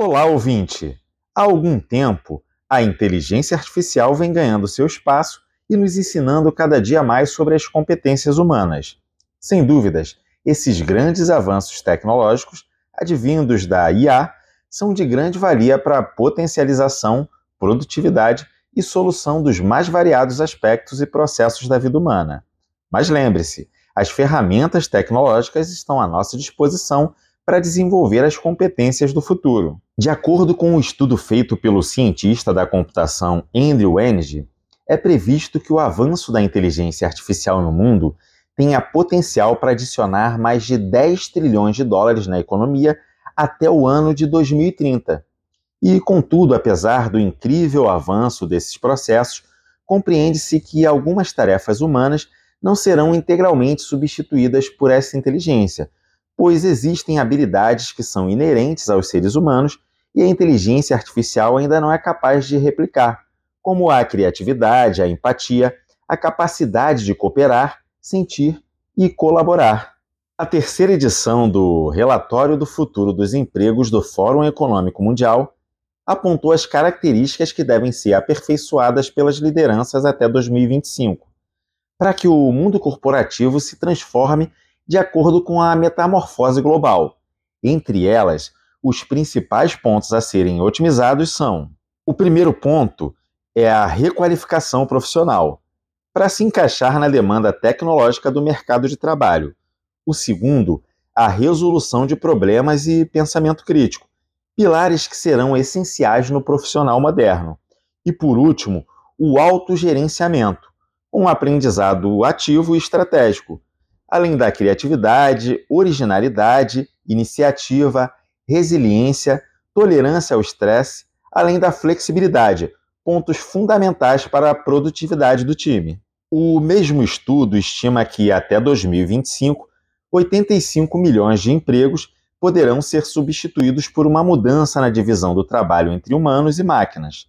Olá, ouvinte! Há algum tempo, a inteligência artificial vem ganhando seu espaço e nos ensinando cada dia mais sobre as competências humanas. Sem dúvidas, esses grandes avanços tecnológicos, advindos da IA, são de grande valia para a potencialização, produtividade e solução dos mais variados aspectos e processos da vida humana. Mas lembre-se, as ferramentas tecnológicas estão à nossa disposição para desenvolver as competências do futuro. De acordo com um estudo feito pelo cientista da computação Andrew Ng, é previsto que o avanço da inteligência artificial no mundo tenha potencial para adicionar mais de 10 trilhões de dólares na economia até o ano de 2030. E, contudo, apesar do incrível avanço desses processos, compreende-se que algumas tarefas humanas não serão integralmente substituídas por essa inteligência, pois existem habilidades que são inerentes aos seres humanos e a inteligência artificial ainda não é capaz de replicar, como a criatividade, a empatia, a capacidade de cooperar, sentir e colaborar. A terceira edição do Relatório do Futuro dos Empregos do Fórum Econômico Mundial apontou as características que devem ser aperfeiçoadas pelas lideranças até 2025, para que o mundo corporativo se transforme de acordo com a metamorfose global. Entre elas, os principais pontos a serem otimizados são: o primeiro ponto é a requalificação profissional, para se encaixar na demanda tecnológica do mercado de trabalho. O segundo, a resolução de problemas e pensamento crítico, pilares que serão essenciais no profissional moderno. E por último, o autogerenciamento, um aprendizado ativo e estratégico, além da criatividade, originalidade, iniciativa, resiliência, tolerância ao estresse, além da flexibilidade, pontos fundamentais para a produtividade do time. O mesmo estudo estima que até 2025, 85 milhões de empregos poderão ser substituídos por uma mudança na divisão do trabalho entre humanos e máquinas.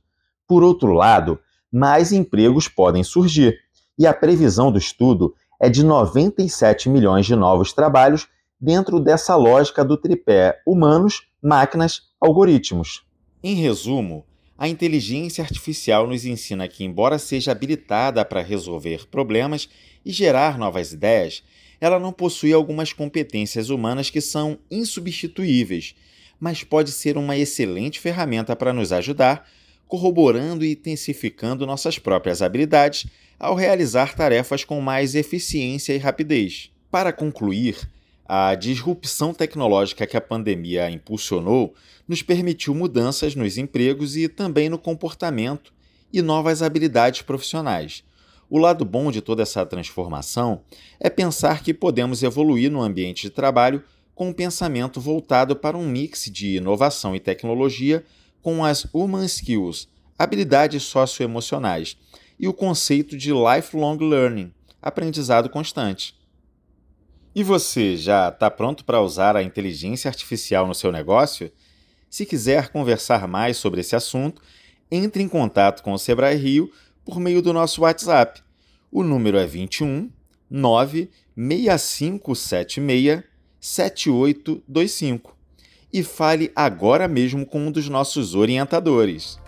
Por outro lado, mais empregos podem surgir, e a previsão do estudo é de 97 milhões de novos trabalhos dentro dessa lógica do tripé humanos, máquinas, algoritmos. Em resumo, a inteligência artificial nos ensina que, embora seja habilitada para resolver problemas e gerar novas ideias, ela não possui algumas competências humanas que são insubstituíveis, mas pode ser uma excelente ferramenta para nos ajudar, corroborando e intensificando nossas próprias habilidades ao realizar tarefas com mais eficiência e rapidez. Para concluir, a disrupção tecnológica que a pandemia impulsionou nos permitiu mudanças nos empregos e também no comportamento e novas habilidades profissionais. O lado bom de toda essa transformação é pensar que podemos evoluir no ambiente de trabalho com um pensamento voltado para um mix de inovação e tecnologia com as human skills, habilidades socioemocionais, e o conceito de lifelong learning, aprendizado constante. E você já está pronto para usar a inteligência artificial no seu negócio? Se quiser conversar mais sobre esse assunto, entre em contato com o Sebrae Rio por meio do nosso WhatsApp. O número é 21 96576 7825 e fale agora mesmo com um dos nossos orientadores.